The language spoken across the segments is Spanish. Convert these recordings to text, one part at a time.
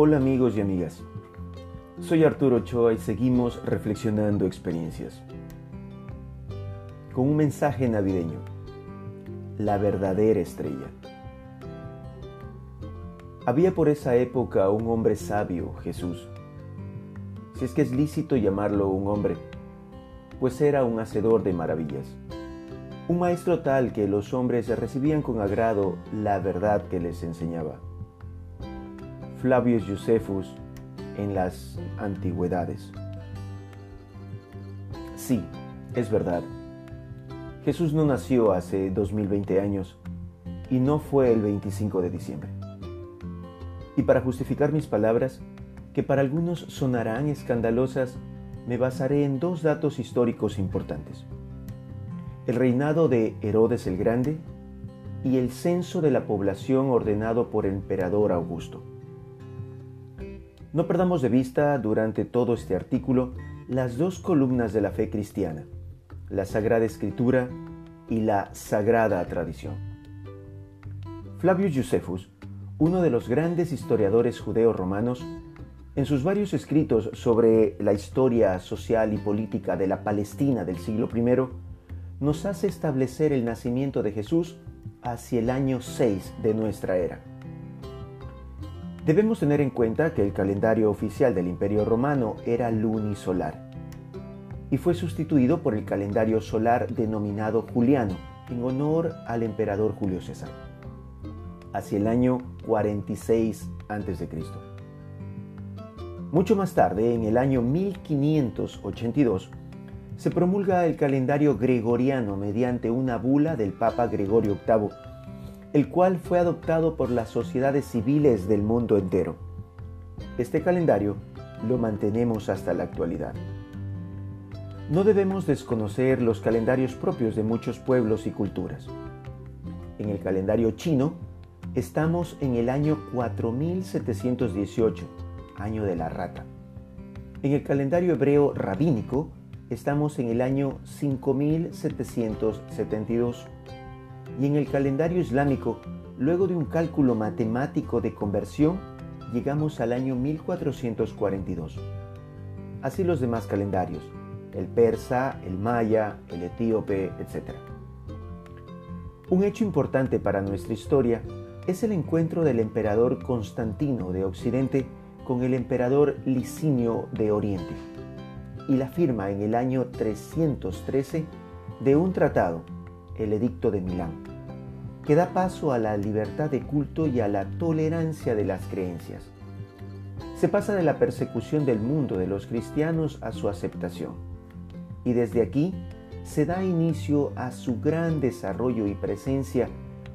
Hola amigos y amigas, soy Arturo Ochoa y seguimos reflexionando experiencias. Con un mensaje navideño, la verdadera estrella. Había por esa época un hombre sabio, Jesús, si es que es lícito llamarlo un hombre, pues era un hacedor de maravillas. Un maestro tal que los hombres recibían con agrado la verdad que les enseñaba. Flavius Josephus en las antigüedades. Sí, es verdad. Jesús no nació hace 2020 años y no fue el 25 de diciembre. Y para justificar mis palabras, que para algunos sonarán escandalosas, me basaré en dos datos históricos importantes. El reinado de Herodes el Grande y el censo de la población ordenado por el emperador Augusto. No perdamos de vista durante todo este artículo las dos columnas de la fe cristiana, la Sagrada Escritura y la Sagrada Tradición. Flavius Josephus, uno de los grandes historiadores judeo-romanos, en sus varios escritos sobre la historia social y política de la Palestina del siglo I, nos hace establecer el nacimiento de Jesús hacia el año 6 de nuestra era. Debemos tener en cuenta que el calendario oficial del Imperio Romano era lunisolar y fue sustituido por el calendario solar denominado Juliano en honor al emperador Julio César, hacia el año 46 a.C. Mucho más tarde, en el año 1582, se promulga el calendario gregoriano mediante una bula del Papa Gregorio VIII el cual fue adoptado por las sociedades civiles del mundo entero. Este calendario lo mantenemos hasta la actualidad. No debemos desconocer los calendarios propios de muchos pueblos y culturas. En el calendario chino estamos en el año 4718, año de la rata. En el calendario hebreo rabínico estamos en el año 5772 y en el calendario islámico, luego de un cálculo matemático de conversión, llegamos al año 1442. Así los demás calendarios, el persa, el maya, el etíope, etc. Un hecho importante para nuestra historia es el encuentro del emperador Constantino de Occidente con el emperador Licinio de Oriente y la firma en el año 313 de un tratado el Edicto de Milán, que da paso a la libertad de culto y a la tolerancia de las creencias. Se pasa de la persecución del mundo de los cristianos a su aceptación, y desde aquí se da inicio a su gran desarrollo y presencia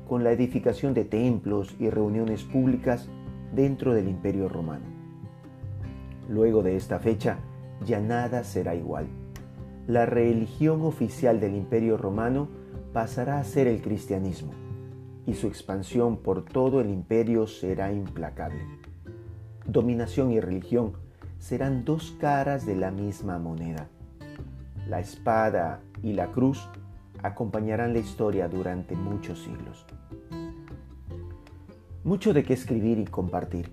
con la edificación de templos y reuniones públicas dentro del Imperio Romano. Luego de esta fecha, ya nada será igual. La religión oficial del Imperio Romano pasará a ser el cristianismo y su expansión por todo el imperio será implacable. Dominación y religión serán dos caras de la misma moneda. La espada y la cruz acompañarán la historia durante muchos siglos. Mucho de qué escribir y compartir,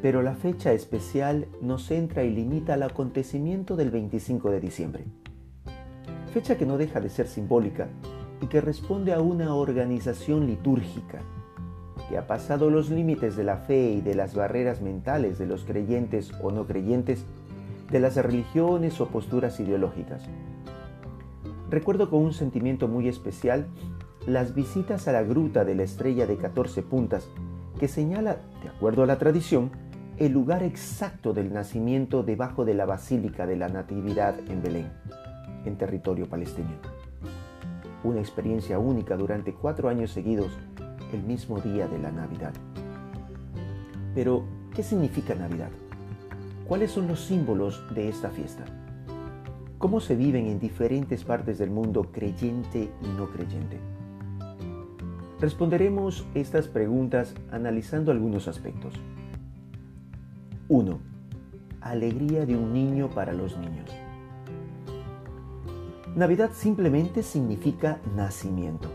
pero la fecha especial nos centra y limita al acontecimiento del 25 de diciembre fecha que no deja de ser simbólica y que responde a una organización litúrgica que ha pasado los límites de la fe y de las barreras mentales de los creyentes o no creyentes, de las religiones o posturas ideológicas. Recuerdo con un sentimiento muy especial las visitas a la gruta de la estrella de 14 puntas, que señala, de acuerdo a la tradición, el lugar exacto del nacimiento debajo de la Basílica de la Natividad en Belén en territorio palestino. Una experiencia única durante cuatro años seguidos, el mismo día de la Navidad. Pero, ¿qué significa Navidad? ¿Cuáles son los símbolos de esta fiesta? ¿Cómo se viven en diferentes partes del mundo creyente y no creyente? Responderemos estas preguntas analizando algunos aspectos. 1. Alegría de un niño para los niños. Navidad simplemente significa nacimiento.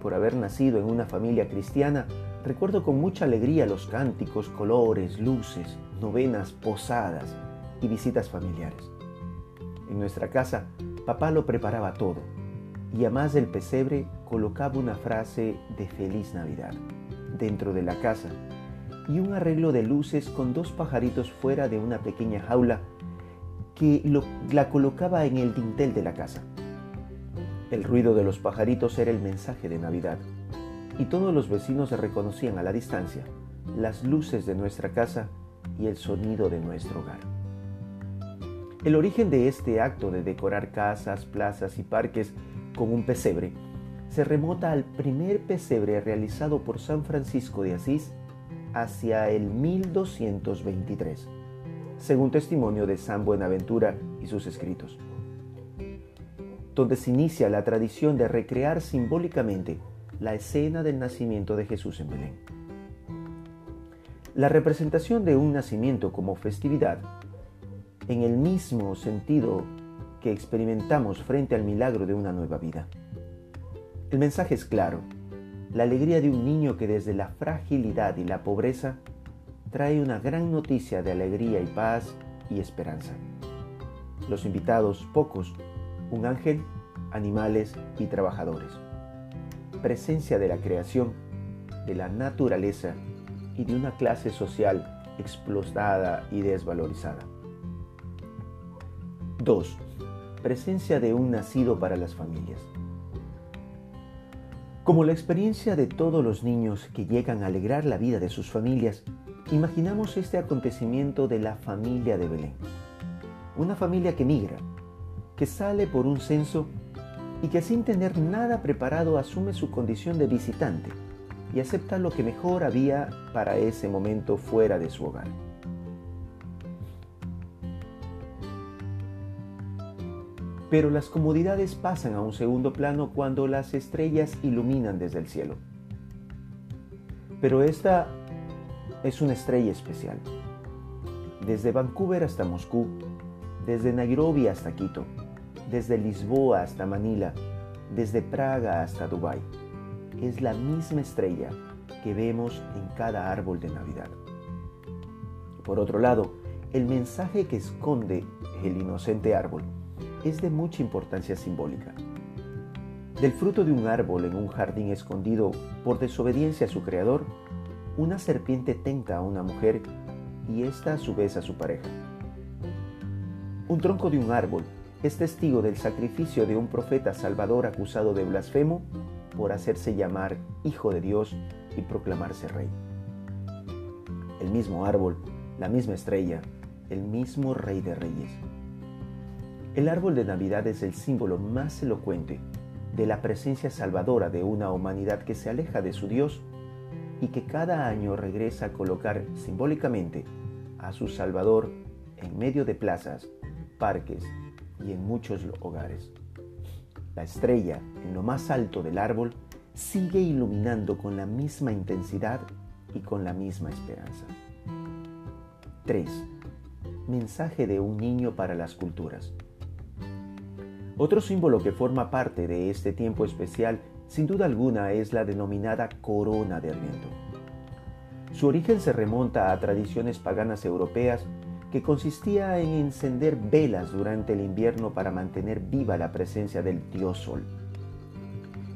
Por haber nacido en una familia cristiana, Recuerdo con mucha alegría los cánticos, colores, luces, novenas, posadas y visitas familiares. En nuestra casa, papá lo preparaba todo y además del pesebre colocaba una frase de feliz Navidad dentro de la casa y un arreglo de luces con dos pajaritos fuera de una pequeña jaula que la colocaba en el dintel de la casa. El ruido de los pajaritos era el mensaje de Navidad y todos los vecinos reconocían a la distancia las luces de nuestra casa y el sonido de nuestro hogar. El origen de este acto de decorar casas, plazas y parques con un pesebre se remota al primer pesebre realizado por San Francisco de Asís hacia el 1223, según testimonio de San Buenaventura y sus escritos, donde se inicia la tradición de recrear simbólicamente la escena del nacimiento de Jesús en Belén. La representación de un nacimiento como festividad, en el mismo sentido que experimentamos frente al milagro de una nueva vida. El mensaje es claro, la alegría de un niño que desde la fragilidad y la pobreza trae una gran noticia de alegría y paz y esperanza. Los invitados, pocos, un ángel, animales y trabajadores presencia de la creación, de la naturaleza y de una clase social explotada y desvalorizada. 2. Presencia de un nacido para las familias. Como la experiencia de todos los niños que llegan a alegrar la vida de sus familias, imaginamos este acontecimiento de la familia de Belén. Una familia que migra, que sale por un censo y que sin tener nada preparado asume su condición de visitante y acepta lo que mejor había para ese momento fuera de su hogar. Pero las comodidades pasan a un segundo plano cuando las estrellas iluminan desde el cielo. Pero esta es una estrella especial. Desde Vancouver hasta Moscú, desde Nairobi hasta Quito, desde Lisboa hasta Manila, desde Praga hasta Dubái. Es la misma estrella que vemos en cada árbol de Navidad. Por otro lado, el mensaje que esconde el inocente árbol es de mucha importancia simbólica. Del fruto de un árbol en un jardín escondido por desobediencia a su creador, una serpiente tenta a una mujer y ésta a su vez a su pareja. Un tronco de un árbol es testigo del sacrificio de un profeta salvador acusado de blasfemo por hacerse llamar Hijo de Dios y proclamarse Rey. El mismo árbol, la misma estrella, el mismo Rey de Reyes. El árbol de Navidad es el símbolo más elocuente de la presencia salvadora de una humanidad que se aleja de su Dios y que cada año regresa a colocar simbólicamente a su Salvador en medio de plazas, parques, y en muchos hogares. La estrella en lo más alto del árbol sigue iluminando con la misma intensidad y con la misma esperanza. 3. Mensaje de un niño para las culturas. Otro símbolo que forma parte de este tiempo especial, sin duda alguna, es la denominada corona de Adviento. Su origen se remonta a tradiciones paganas europeas que consistía en encender velas durante el invierno para mantener viva la presencia del dios Sol.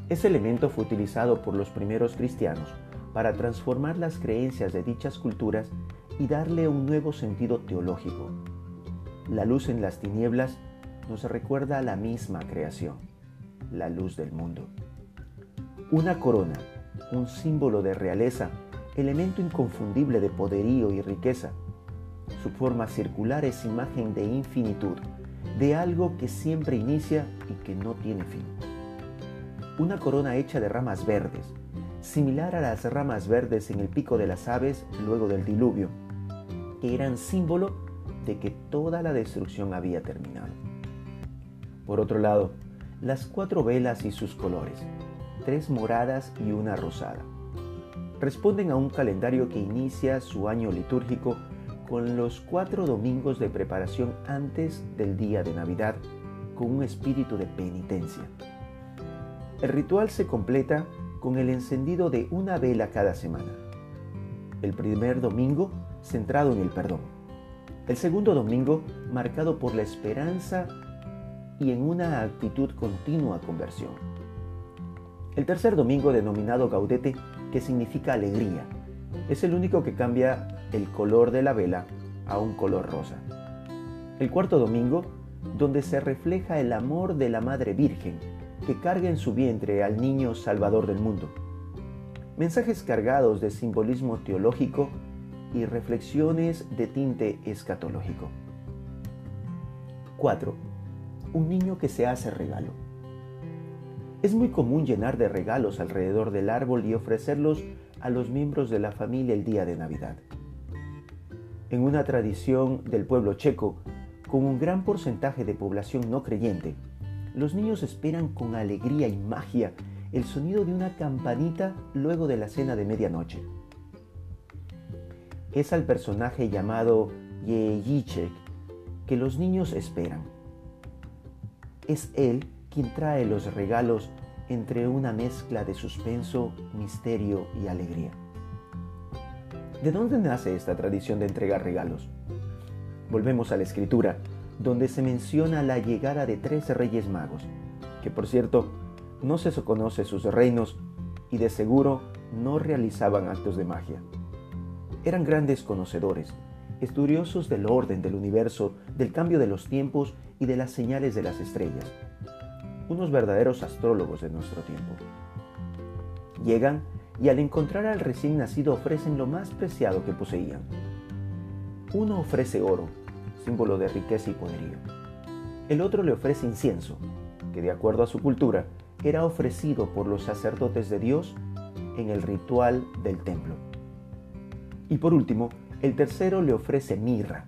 Ese elemento fue utilizado por los primeros cristianos para transformar las creencias de dichas culturas y darle un nuevo sentido teológico. La luz en las tinieblas nos recuerda a la misma creación, la luz del mundo. Una corona, un símbolo de realeza, elemento inconfundible de poderío y riqueza, su forma circular es imagen de infinitud, de algo que siempre inicia y que no tiene fin. Una corona hecha de ramas verdes, similar a las ramas verdes en el pico de las aves luego del diluvio, que eran símbolo de que toda la destrucción había terminado. Por otro lado, las cuatro velas y sus colores, tres moradas y una rosada, responden a un calendario que inicia su año litúrgico con los cuatro domingos de preparación antes del día de Navidad con un espíritu de penitencia. El ritual se completa con el encendido de una vela cada semana. El primer domingo centrado en el perdón. El segundo domingo marcado por la esperanza y en una actitud continua conversión. El tercer domingo denominado Gaudete, que significa alegría, es el único que cambia el color de la vela a un color rosa. El cuarto domingo, donde se refleja el amor de la Madre Virgen, que carga en su vientre al niño Salvador del mundo. Mensajes cargados de simbolismo teológico y reflexiones de tinte escatológico. 4. Un niño que se hace regalo. Es muy común llenar de regalos alrededor del árbol y ofrecerlos a los miembros de la familia el día de Navidad. En una tradición del pueblo checo, con un gran porcentaje de población no creyente, los niños esperan con alegría y magia el sonido de una campanita luego de la cena de medianoche. Es al personaje llamado Yeyichek que los niños esperan. Es él quien trae los regalos entre una mezcla de suspenso, misterio y alegría. ¿De dónde nace esta tradición de entregar regalos? Volvemos a la escritura, donde se menciona la llegada de tres reyes magos, que por cierto, no se conoce sus reinos y de seguro no realizaban actos de magia. Eran grandes conocedores, estudiosos del orden del universo, del cambio de los tiempos y de las señales de las estrellas unos verdaderos astrólogos de nuestro tiempo. Llegan y al encontrar al recién nacido ofrecen lo más preciado que poseían. Uno ofrece oro, símbolo de riqueza y poderío. El otro le ofrece incienso, que de acuerdo a su cultura era ofrecido por los sacerdotes de Dios en el ritual del templo. Y por último, el tercero le ofrece mirra.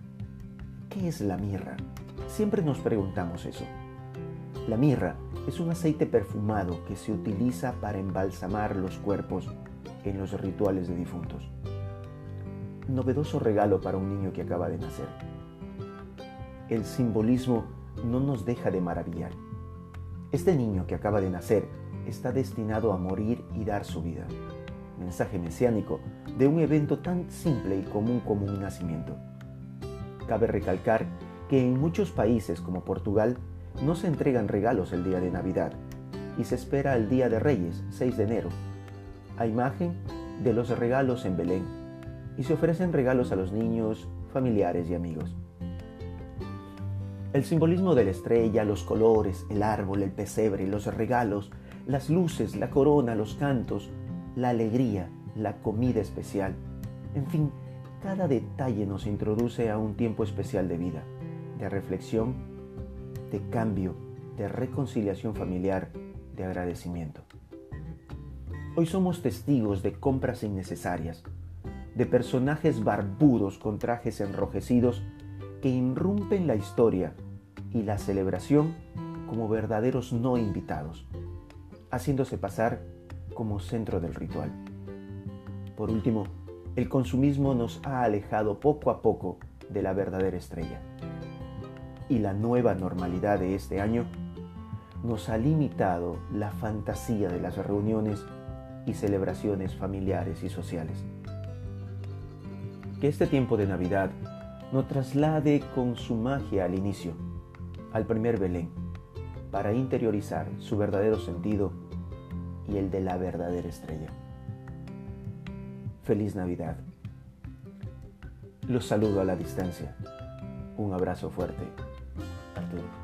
¿Qué es la mirra? Siempre nos preguntamos eso. La mirra es un aceite perfumado que se utiliza para embalsamar los cuerpos en los rituales de difuntos. Novedoso regalo para un niño que acaba de nacer. El simbolismo no nos deja de maravillar. Este niño que acaba de nacer está destinado a morir y dar su vida. Mensaje mesiánico de un evento tan simple y común como un nacimiento. Cabe recalcar que en muchos países como Portugal no se entregan regalos el día de Navidad y se espera el día de Reyes, 6 de enero, a imagen de los regalos en Belén y se ofrecen regalos a los niños, familiares y amigos. El simbolismo de la estrella, los colores, el árbol, el pesebre, los regalos, las luces, la corona, los cantos, la alegría, la comida especial, en fin, cada detalle nos introduce a un tiempo especial de vida, de reflexión de cambio, de reconciliación familiar, de agradecimiento. Hoy somos testigos de compras innecesarias, de personajes barbudos con trajes enrojecidos que irrumpen la historia y la celebración como verdaderos no invitados, haciéndose pasar como centro del ritual. Por último, el consumismo nos ha alejado poco a poco de la verdadera estrella y la nueva normalidad de este año nos ha limitado la fantasía de las reuniones y celebraciones familiares y sociales. Que este tiempo de Navidad nos traslade con su magia al inicio, al primer Belén, para interiorizar su verdadero sentido y el de la verdadera estrella. Feliz Navidad. Los saludo a la distancia. Un abrazo fuerte. Arturo.